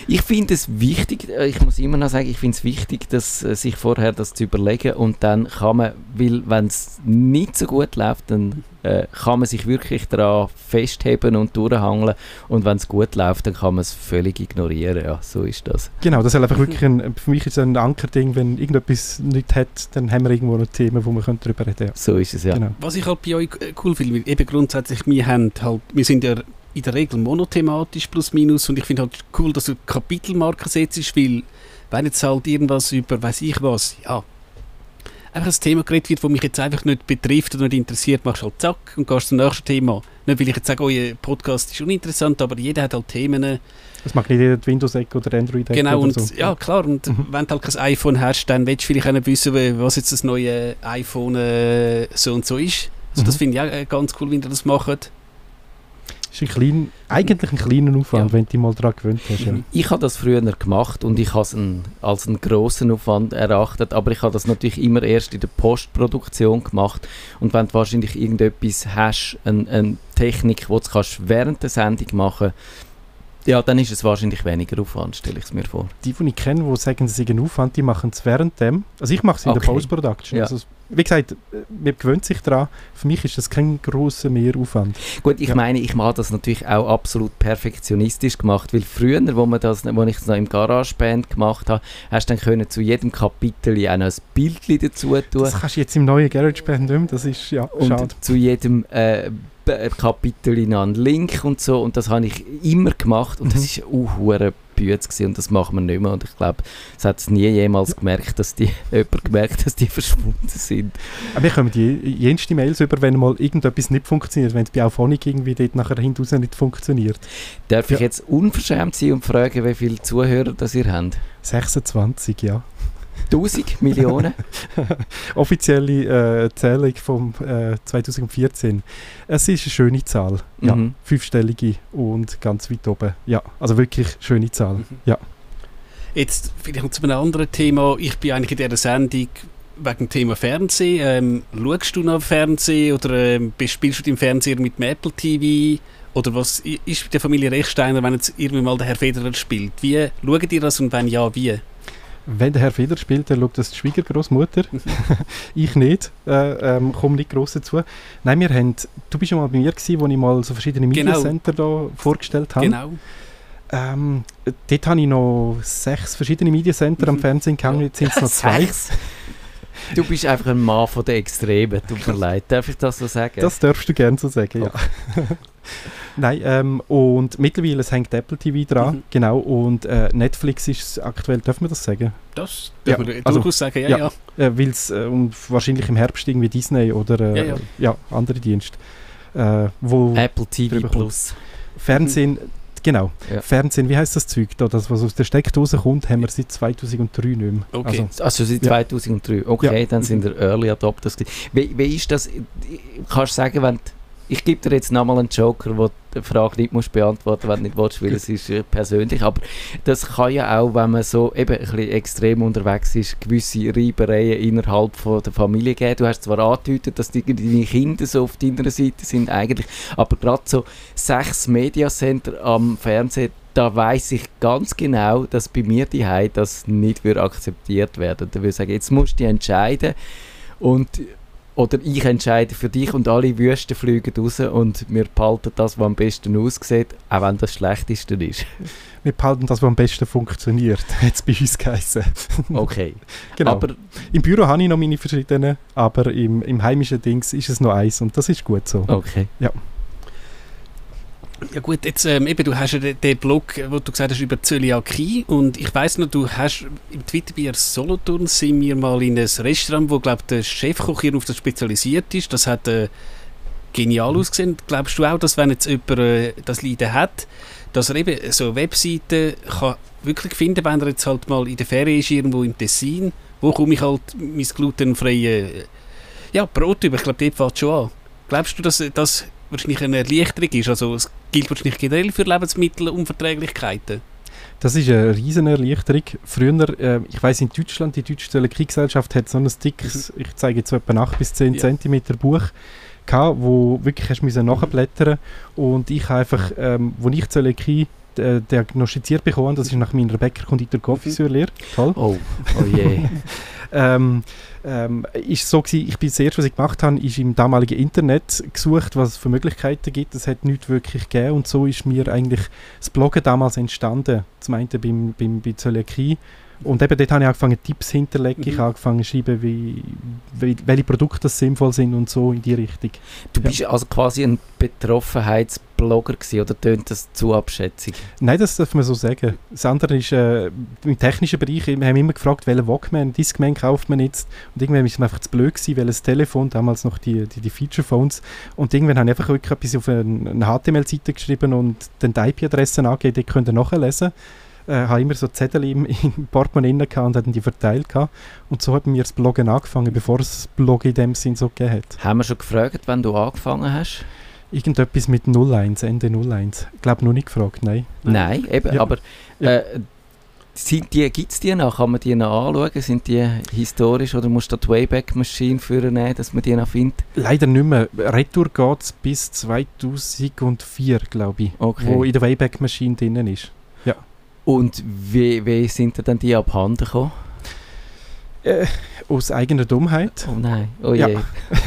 Ich finde es wichtig, äh, ich muss immer noch sagen, ich finde es wichtig, dass, äh, sich vorher das zu überlegen und dann kann man, weil wenn es nicht so gut läuft, dann äh, kann man sich wirklich daran festheben und durchhangeln und wenn es gut läuft, dann kann man es völlig ignorieren, ja, so ist das. Genau, das ist einfach wirklich ein, für mich ist es ein Ankerding, wenn irgendetwas nicht hat, dann haben wir irgendwo noch Themen, wo wir darüber reden können. So ist es, ja. Genau. Was ich halt bei euch äh, cool finde, weil eben grundsätzlich, wir haben halt, wir sind ja in der Regel monothematisch plus minus und ich finde halt cool, dass du Kapitelmarken setzt, weil wenn jetzt halt irgendwas über, weiß ich was, ja, einfach ein Thema geredet wird, das mich jetzt einfach nicht betrifft oder nicht interessiert, machst du halt zack und gehst zum nächsten Thema. Nicht, weil ich jetzt sage, euer Podcast ist uninteressant, aber jeder hat halt Themen. Das mag nicht jeder die Windows-Ecke oder Android-Ecke Genau, oder und so. ja, klar, und Mhm. wenn du halt kein iPhone hast, dann willst du vielleicht auch nicht wissen, was jetzt das neue iPhone äh, so und so ist. Also das Mhm. finde ich auch äh, ganz cool, wie ihr das macht. Ist ein klein, eigentlich ein kleiner Aufwand, Ja. wenn du dich mal daran gewöhnt hast. Ja. Ich habe das früher gemacht und ich habe es ein, als einen grossen Aufwand erachtet, aber ich habe das natürlich immer erst in der Postproduktion gemacht und wenn du wahrscheinlich irgendetwas hast, eine, eine Technik, die du kannst während der Sendung machen ja, dann ist es wahrscheinlich weniger Aufwand, stelle ich es mir vor. Die, die ich kenne, die sagen, sie sind Aufwand, die machen es während dem. Also ich mache es in der Okay. Post-Production. Ja. Also, wie gesagt, äh, man gewöhnt sich daran. Für mich ist das kein grosser Mehraufwand. Gut, ich Ja. meine, ich habe das natürlich auch absolut perfektionistisch gemacht, weil früher, wo, man das, wo ich es noch im GarageBand gemacht habe, hast du dann können zu jedem Kapitel auch noch ein Bildchen dazu tun. Das kannst du jetzt im neuen GarageBand nicht mehr. Das ist ja und schade. zu jedem äh, Kapitel in einen Link und so und das habe ich immer gemacht und das Mhm. ist auch hure und das machen wir nicht mehr und ich glaube, es hat nie jemals gemerkt, dass die jemand gemerkt, dass die verschwunden sind. Aber wir kommen die jenste Mails über, wenn mal irgendetwas nicht funktioniert. Wenn es bei Auphonic irgendwie dort nachher hinten raus nicht funktioniert. Darf ich Ja. jetzt unverschämt sein und fragen, wie viele Zuhörer das ihr habt? 26, ja. 1000 Millionen? Offizielle äh, Zählung vom äh, 2014. Es ist eine schöne Zahl. Ja. Mhm. Fünfstellige und ganz weit oben. Ja, also wirklich schöne Zahl. Mhm. Ja. Jetzt vielleicht noch zu einem anderen Thema. Ich bin eigentlich in dieser Sendung wegen dem Thema Fernsehen. Ähm, schaust du noch Fernsehen oder ähm, spielst du im Fernseher mit dem Apple TV? Oder was ist mit der Familie Rechsteiner, wenn jetzt irgendwie mal der Herr Federer spielt? Wie schaut ihr das und wenn ja, wie? Wenn der Herr Feder spielt, dann schaut das die Schwiegergroßmutter. ich nicht. Äh, ähm, komme nicht gross dazu. Nein, wir haben, du bist ja mal bei mir gewesen, wo ich mal so verschiedene Genau. Mediacenter da vorgestellt habe. Genau. Ähm, dort habe ich noch sechs verschiedene Mediacenter am Mhm. Fernsehen gehangen. Jetzt sind es noch zwei. Sechs? Du bist einfach ein Mann von den Extremen, tut mir leid. Darf ich das so sagen? Das darfst du gerne so sagen, ja. Nein, ähm, und mittlerweile es hängt Apple TV dran, Mhm. genau, und äh, Netflix ist aktuell, dürfen wir das sagen? Das Ja, darf man also, durchaus sagen, ja, ja. ja. Äh, Weil es äh, und wahrscheinlich im Herbst irgendwie Disney oder äh, Ja, ja. ja, andere Dienste, äh, wo Apple TV. Plus. Fernsehen, genau, Ja. Fernsehen, wie heißt das Zeug da, das was aus der Steckdose kommt, haben wir seit 2003 nicht mehr. Okay. Also, Also seit Ja. 2003. Okay, Ja. dann sind wir Early Adopters. Wie, wie ist das? Kannst du sagen, wenn ich gebe dir jetzt nochmal einen Joker, wo die Frage nicht musst beantworten wenn du nicht willst, weil es ist äh, persönlich. Aber das kann ja auch, wenn man so eben ein bisschen extrem unterwegs ist, gewisse Reibereien innerhalb von der Familie geben. Du hast zwar angedeutet, dass die, deine Kinder so auf deiner Seite sind eigentlich, aber gerade so sechs Mediacenter am Fernsehen, da weiß ich ganz genau, dass bei mir die das nicht akzeptiert werden. Da würde ich sagen, jetzt musst du dich entscheiden und oder ich entscheide für dich und alle Wüsten fliegen raus und wir behalten das, was am besten aussieht, auch wenn das schlechteste ist. wir behalten das, was am besten funktioniert, hat es bei uns geheißen. Okay. genau. Aber Im Büro habe ich noch meine verschiedenen, aber im, im heimischen Dings ist es noch eins und das ist gut so. okay. Ja gut, jetzt ähm, eben, du hast ja den, Blog, wo du gesagt hast, über Zöliakie und ich weiss noch, du hast im Twitter Solothurn sind wir mal in ein Restaurant, wo glaube der Chefkoch hier auf das spezialisiert ist, das hat äh, genial ausgesehen. Glaubst du auch, dass wenn jetzt jemand äh, das Leiden hat, dass er eben so eine Webseite kann wirklich finden, wenn er jetzt halt mal in der Ferien ist, irgendwo im Tessin, wo komme ich halt mein glutenfreie äh, ja, Brot über, ich glaube, dort fängt schon an. Glaubst du, dass das wahrscheinlich eine Erleichterung ist? Also es gilt wahrscheinlich generell für Lebensmittelunverträglichkeiten. Das ist eine riesen Erleichterung. Früher, äh, ich weiß in Deutschland, die Deutsche Zöliakiegesellschaft hat so ein dickes, ich zeige jetzt so etwa 8 bis 10 Ja. cm Buch gehabt, wo wirklich hast müssen nachblättern und ich habe einfach, ähm, wo ich Zöliakie äh, diagnostiziert bekommen, das ist nach meiner Bäckerkonditor Konfiseurlehre, toll, Oh, oh je. ähm, ähm, ist so gewesen, ich bin das erste, was ich gemacht habe, ist im damaligen Internet gesucht, was es für Möglichkeiten gibt. Es hat nichts wirklich gegeben und so ist mir eigentlich das Bloggen damals entstanden. Zum einen beim, beim, bei Zöliakie und eben dort habe ich angefangen Tipps hinterlegen, ich Mhm. habe angefangen zu schreiben, wie, wie, welche Produkte sinnvoll sind und so in die Richtung. Du Ja. bist also quasi ein Betroffenheitsblogger gewesen, oder tönt das zu abschätzig? Nein, das darf man so sagen. Das andere ist, äh, im technischen Bereich, wir haben immer gefragt, welchen Walkman, Discman kauft man jetzt. Und irgendwann ist es mir einfach zu blöd gewesen, welches Telefon, damals noch die, die, die Feature-Phones. Und irgendwann habe ich einfach wirklich etwas auf eine, eine HTML-Seite geschrieben und dann die IP-Adresse angegeben, die könnt ihr nachlesen. Äh, habe immer so Zettel im, im Portemonnaie gehabt und dann die verteilt gehabt. Und so hat mir das Bloggen angefangen, bevor es das Bloggen in dem Sinn so gegeben hat. Haben wir schon gefragt, wenn du angefangen hast? Irgendetwas mit 01, Ende 01. Ich glaube, noch nicht gefragt, nein. Nein, eben, Ja. aber äh, sind die, gibt es die noch? Kann man die noch anschauen? Sind die historisch oder musst du die Wayback Machine nehmen, dass man die noch findet? Leider nicht mehr. Retour geht es bis 2004, glaube ich, Okay. wo in der Wayback Machine drinnen ist. Und wie, wie sind dir dann die abhanden gekommen? Äh, aus eigener Dummheit. Oh nein, oh Ja. je.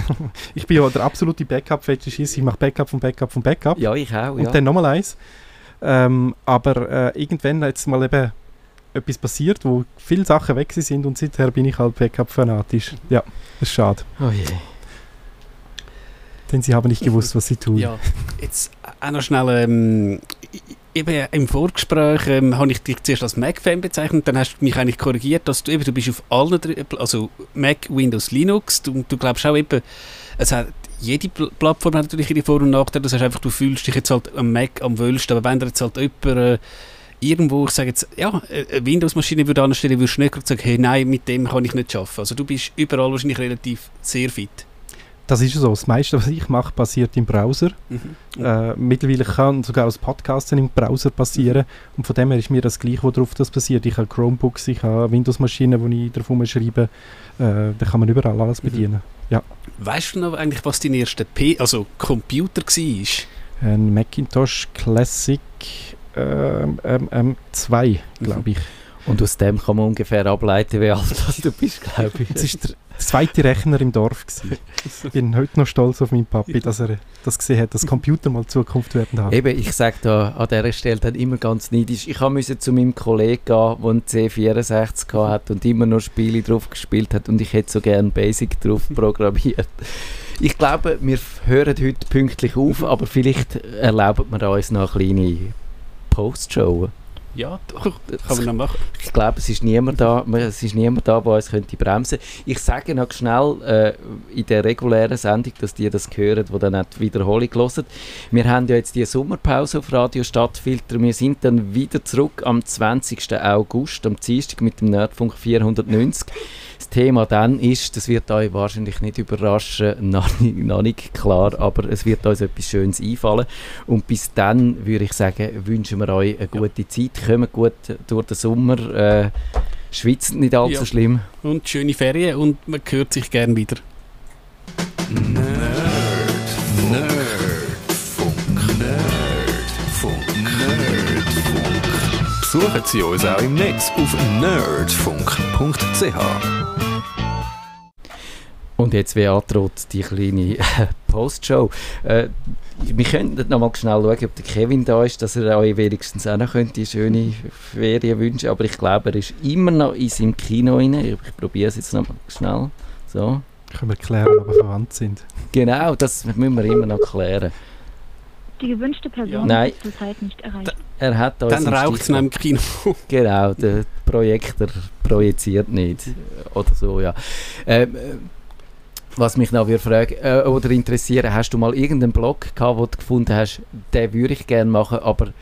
Ich bin ja der absolute Backup-Fetischist. Ich mache Backup von Backup von Backup. Ja, ich auch, Und ja. dann nochmal eins. Ähm, aber äh, irgendwann jetzt mal eben etwas passiert, wo viele Sachen weg sind und seither bin ich halt Backup-fanatisch. Ja, das ist schade. Oh je. Denn sie haben nicht gewusst, was sie tun. Ja, jetzt auch noch schnell, ähm, eben im Vorgespräch ähm, habe ich dich zuerst als Mac-Fan bezeichnet, dann hast du mich eigentlich korrigiert, dass du eben, du bist auf allen, drei- also Mac, Windows, Linux, du, du glaubst auch eben, es hat, jede Pl Plattform hat natürlich ihre Vor- und Nachteile, das heißt einfach, du fühlst dich jetzt halt am Mac am wohlsten, aber wenn dir jetzt halt jemand äh, irgendwo, ich sage jetzt, ja, äh, eine Windows-Maschine würde anstellen, würdest du nicht sagen, hey, nein, mit dem kann ich nicht arbeiten. Also du bist überall wahrscheinlich relativ sehr fit. Das ist so. Das meiste, was ich mache, passiert im Browser. Mhm. Äh, mittlerweile kann sogar das Podcasten im Browser passieren. Und von dem her ist mir das gleich, worauf das passiert. Ich habe Chromebooks, ich habe Windows-Maschinen, wo ich drauf schreibe. Äh, da kann man überall alles Mhm. bedienen. Weißt du noch eigentlich, was dein erster P also Computer war? Ein Macintosh Classic ähm, ähm, 2, glaube ich. Und aus dem kann man ungefähr ableiten, wie alt das du bist, glaube ich. Es ist der zweite Rechner im Dorf. Gewesen. Ich bin heute noch stolz auf meinen Papi, dass er das gesehen hat, dass Computer mal Zukunft werden haben. Eben, ich sage da an dieser Stelle dann immer ganz neidisch, ich musste zu meinem Kollegen gehen, der einen C64 hat und immer noch Spiele drauf gespielt hat und ich hätte so gerne Basic drauf programmiert. Ich glaube, wir hören heute pünktlich auf, aber vielleicht erlauben wir uns noch eine kleine Postshow. Ja, doch, kann man noch machen. Ich glaube, es ist niemand da, es ist niemand da, der uns könnte bremsen. Ich sage noch schnell äh, in der regulären Sendung, dass die das hören, die dann auch die Wiederholung hören. Wir haben ja jetzt die Sommerpause auf Radio Stadtfilter. Wir sind dann wieder zurück am 20. August, am Dienstag mit dem Nerdfunk 490. Das Thema dann ist, das wird euch wahrscheinlich nicht überraschen, noch nicht, noch nicht klar, aber es wird uns etwas Schönes einfallen. Und bis dann würde ich sagen, wünschen wir euch eine gute Zeit, kommt gut durch den Sommer, äh, schwitzt nicht allzu Ja. schlimm. Und schöne Ferien und man hört sich gern wieder. Nerdfunk. Nerdfunk. Nerdfunk. Besuchen Sie uns auch im Netz auf nerdfunk.ch. Und jetzt, wie androht, die kleine Postshow. Äh, wir könnten noch mal schnell schauen, ob der Kevin da ist, dass er euch wenigstens auch noch könnte, die schöne Ferien wünschen Aber ich glaube, er ist immer noch in seinem Kino rein. Ich, probiere es jetzt noch mal schnell. So. Können wir klären, ob wir verwandt sind. Genau, das müssen wir immer noch klären. Die gewünschte Person Ja. Ist zurzeit nicht erreicht. Er hat Dann raucht es im Kino. Genau, der Projektor projiziert nicht. Oder so, ja. Ähm, äh, was mich noch fragen äh, oder interessieren, hast du mal irgendeinen Blog gehabt, wo du gefunden hast, den würde ich gerne machen, aber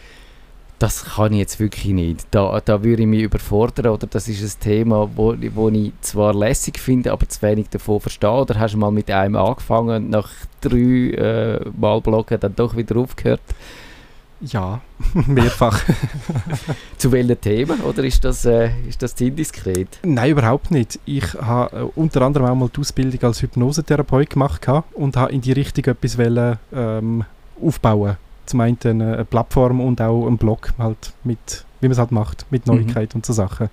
das kann ich jetzt wirklich nicht. Da, da würde ich mich überfordern oder das ist ein Thema, wo, wo ich zwar lässig finde, aber zu wenig davon verstehe. Oder hast du mal mit einem angefangen und nach drei äh, Mal Bloggen dann doch wieder aufgehört? Ja, mehrfach. Zu welchen Themen? Oder ist das, äh, ist das zu indiskret? Nein, überhaupt nicht. Ich habe äh, unter anderem auch mal die Ausbildung als Hypnosetherapeut gemacht und habe in die Richtung etwas wollen, ähm, aufbauen. Zum einen eine, Plattform und auch einen Blog, halt mit, wie man es halt macht, mit Mhm. Neuigkeiten und so Sachen.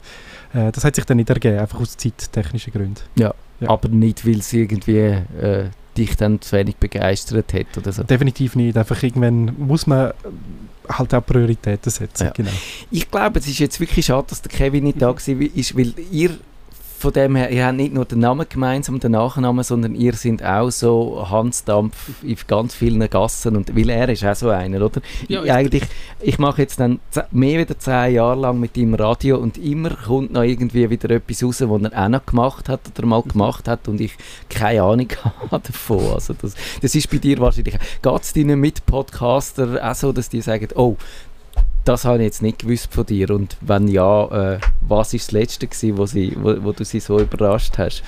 Äh, das hat sich dann nicht ergeben, einfach aus zeittechnischen Gründen. Ja. Aber nicht, weil es irgendwie äh, dich dann zu wenig begeistert hat oder so. Definitiv nicht. Einfach irgendwann muss man halt auch Prioritäten setzen. Ja. Genau. Ich glaube, es ist jetzt wirklich schade, dass der Kevin nicht da war, ist, weil ihr von dem her, ihr habt nicht nur den Namen gemeinsam, den Nachnamen, sondern ihr sind auch so Hansdampf in ganz vielen Gassen und weil er ist auch so einer, oder? Ja, ich, ich- eigentlich, ich mache jetzt dann mehr als zehn Jahre lang mit ihm Radio und immer kommt noch irgendwie wieder etwas raus, was er auch noch gemacht hat oder mal gemacht hat und ich keine Ahnung habe davon. Also das, das ist bei dir wahrscheinlich, geht es deinen Mitpodcaster auch so, dass die sagen, oh, das habe ich jetzt nicht gewusst von dir und wenn ja, äh, was ist das Letzte gewesen, wo, sie, wo, wo du sie so überrascht hast?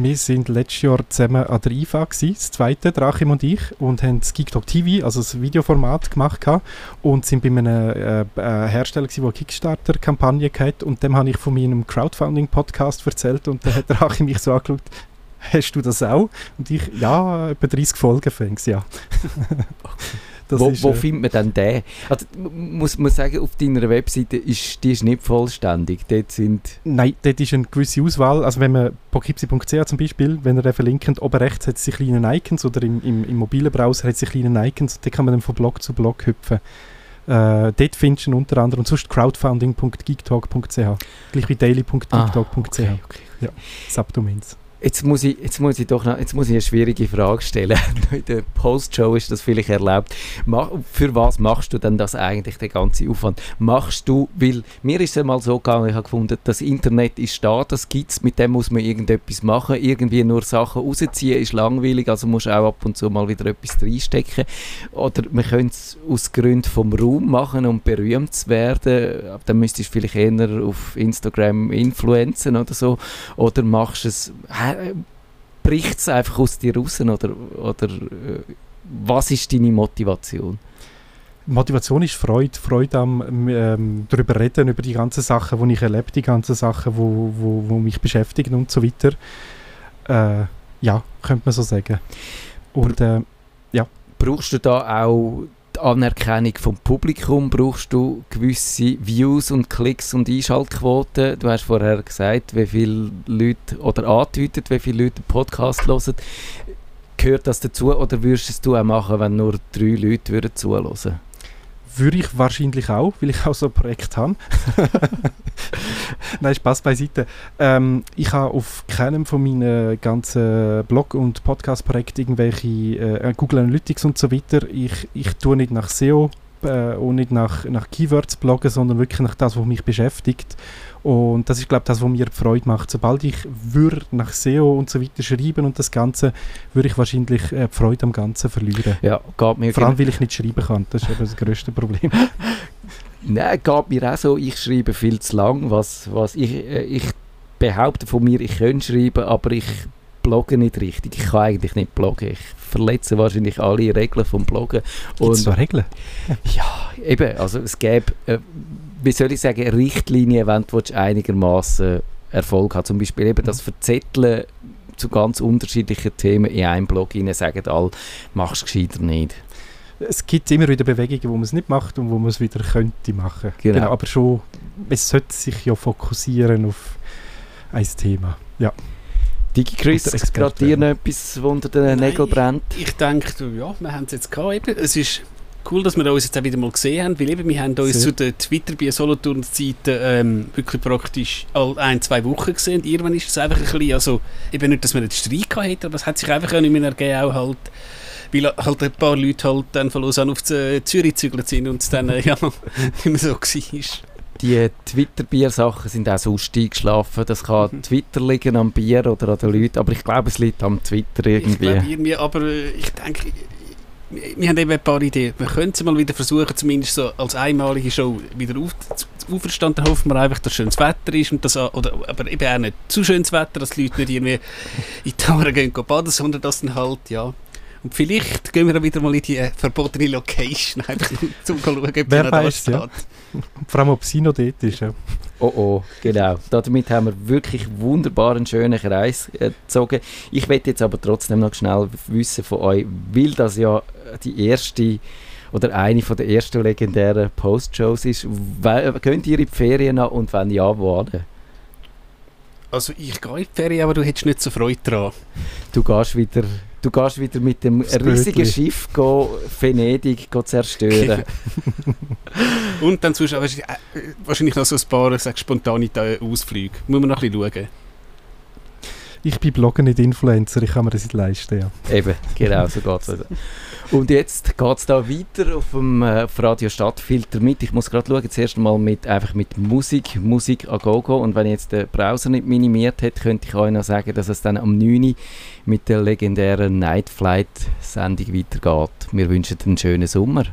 Wir sind letztes Jahr zusammen an der IFA, gewesen, das zweite, Drachim und ich, und haben das GeekTalk TV, also das Videoformat gemacht gehabt, und sind bei einem äh, äh, Hersteller, gewesen, der eine Kickstarter-Kampagne hatte und dem habe ich von meinem Crowdfunding-Podcast erzählt und dann hat Drachim mich so angeschaut, hast du das auch? Und ich, ja, etwa 30 Folgen fängst, ja. Das wo wo äh, findet man denn den? Also, muss man sagen, auf deiner Webseite ist die ist nicht vollständig. Dort sind Nein, dort ist eine gewisse Auswahl. Also wenn man pokipsi.ch zum Beispiel, wenn ihr den verlinkt, oben rechts hat es die kleinen Icons oder im, im, im mobilen Browser hat es die kleinen Icons. Da kann man dann von Blog zu Blog hüpfen. Äh, dort findest du unter anderem und sonst crowdfunding.geektalk.ch gleich wie daily.geektalk.ch Ah, okay, okay. Subdomains. Jetzt muss, ich, jetzt muss ich doch noch, jetzt muss ich eine schwierige Frage stellen. In der Postshow ist das vielleicht erlaubt. Für was machst du denn das eigentlich, den ganzen Aufwand? Machst du, weil mir ist es einmal so gegangen, ich habe gefunden, das Internet ist da, das gibt es, mit dem muss man irgendetwas machen. Irgendwie nur Sachen rausziehen ist langweilig, also musst du auch ab und zu mal wieder etwas reinstecken. Oder man könnte es aus Gründen vom Ruhm machen, um berühmt zu werden. Dann müsstest du vielleicht eher auf Instagram influenzen oder so. Oder machst es, bricht es einfach aus dir raus? Oder, oder äh, was ist deine Motivation? Motivation ist Freude, Freude am ähm, darüber reden, über die ganzen Sachen, die ich erlebe, die ganzen Sachen, wo, wo, wo mich beschäftigen und so weiter. Äh, ja, könnte man so sagen. Und äh, Brauchst du da auch die Anerkennung vom Publikum? Brauchst du gewisse Views und Klicks und Einschaltquoten? Du hast vorher gesagt, wie viele Leute, oder angedeutet, wie viele Leute den Podcast hören. Gehört das dazu oder würdest du es auch machen, wenn nur drei Leute würden zuhören? Würde ich wahrscheinlich auch, weil ich auch so ein Projekt habe. Nein, Spaß beiseite. Ähm, ich habe auf keinem von meinen ganzen Blog- und Podcast-Projekten irgendwelche äh, Google Analytics und so weiter. Ich, ich tue nicht nach SEO äh, und nicht nach, nach Keywords bloggen, sondern wirklich nach das, was mich beschäftigt. Und das ist, glaube ich, das, was mir Freude macht. Sobald ich würde nach SEO und so weiter schreiben und das Ganze, würde ich wahrscheinlich äh, die Freude am Ganzen verlieren. Ja, geht mir Vor allem, weil ich nicht schreiben kann. Das ist eben das grösste Problem. Nein, geht mir auch so. Ich schreibe viel zu lang. Was, was ich, äh, ich behaupte von mir, ich könnte schreiben, aber ich blogge nicht richtig. Ich kann eigentlich nicht bloggen. Ich verletze wahrscheinlich alle Regeln vom Bloggen. Gibt es da Regeln? ja, eben, also es gäbe, äh, wie soll ich sagen, Richtlinien, wenn du einigermaßen Erfolg hat. Zum Beispiel eben das Verzetteln zu ganz unterschiedlichen Themen in einem Blog rein, sagen alle, machst du gescheiter nicht. Es gibt immer wieder Bewegungen, wo man es nicht macht und wo man es wieder könnte machen. Genau. aber schon, es sollte sich ja fokussieren auf ein Thema. Ja. DigiChris, Experten. gerade dir noch etwas, was unter den Nägeln brennt? Ich denke, ja, wir haben es jetzt gehabt. Eben. Es ist cool, dass wir uns jetzt auch wieder mal gesehen haben, weil eben, wir haben uns Sehr. zu der Twitter bei Solothurn-Zeiten ähm, wirklich praktisch all ein, zwei Wochen gesehen. Und irgendwann ist es einfach ein bisschen, also eben nicht, dass wir einen Streit gehabt hätten, aber es hat sich einfach auch nicht mehr ergeben, auch halt weil halt ein paar Leute halt dann von Lausanne auf Zürich gezügelt sind und es dann äh, ja, nicht mehr so war. Die Twitter-Bier-Sachen sind auch sonst eingeschlafen. Das kann an Twitter liegen, am Bier oder an den Leuten. Aber ich glaube, es liegt am Twitter Ich irgendwie. glaube irgendwie, aber äh, ich denke, wir haben eben ein paar Ideen. Wir können es mal wieder versuchen, zumindest so als einmalige Show wieder auf, auferstehen. Dann hoffen wir einfach, dass schönes Wetter ist. Und das, oder, aber eben auch nicht zu schönes Wetter, dass die Leute nicht irgendwie in die Haare gehen baden, sondern dass dann halt, ja... Und vielleicht gehen wir auch wieder mal in die äh, verbotene Location, einfach um zu schauen, ob Wer weiss, ja. Vor allem, ob sie noch dort ist. Ja. Oh oh, genau. Damit haben wir wirklich wunderbar einen schönen Kreis gezogen. Ich möchte jetzt aber trotzdem noch schnell wissen von euch, weil das ja die erste oder eine von der ersten legendären Postshows ist. Könnt ihr in die Ferien noch und wenn ja, wo? Also ich gehe in die Ferien, aber du hättest nicht so Freude daran. Du gehst wieder, du gehst wieder mit dem Das riesigen Bötli. Schiff go Venedig go zerstören. Und dann sonst wahrscheinlich, äh, wahrscheinlich noch so ein paar sag, spontane Ausflüge. Muss man noch ein bisschen schauen. Ich bin Blogger, nicht Influencer, ich kann mir das nicht leisten. Ja. Eben, genau, so geht es. Und jetzt geht es da weiter auf dem äh, Radio Stadtfilter mit. Ich muss gerade schauen, zuerst mal mit, einfach mit Musik, Musik a go go. Und wenn ich jetzt den Browser nicht minimiert hätte, könnte ich euch noch sagen, dass es dann am 9. Uhr mit der legendären Night Flight Sendung weitergeht. Wir wünschen einen schönen Sommer.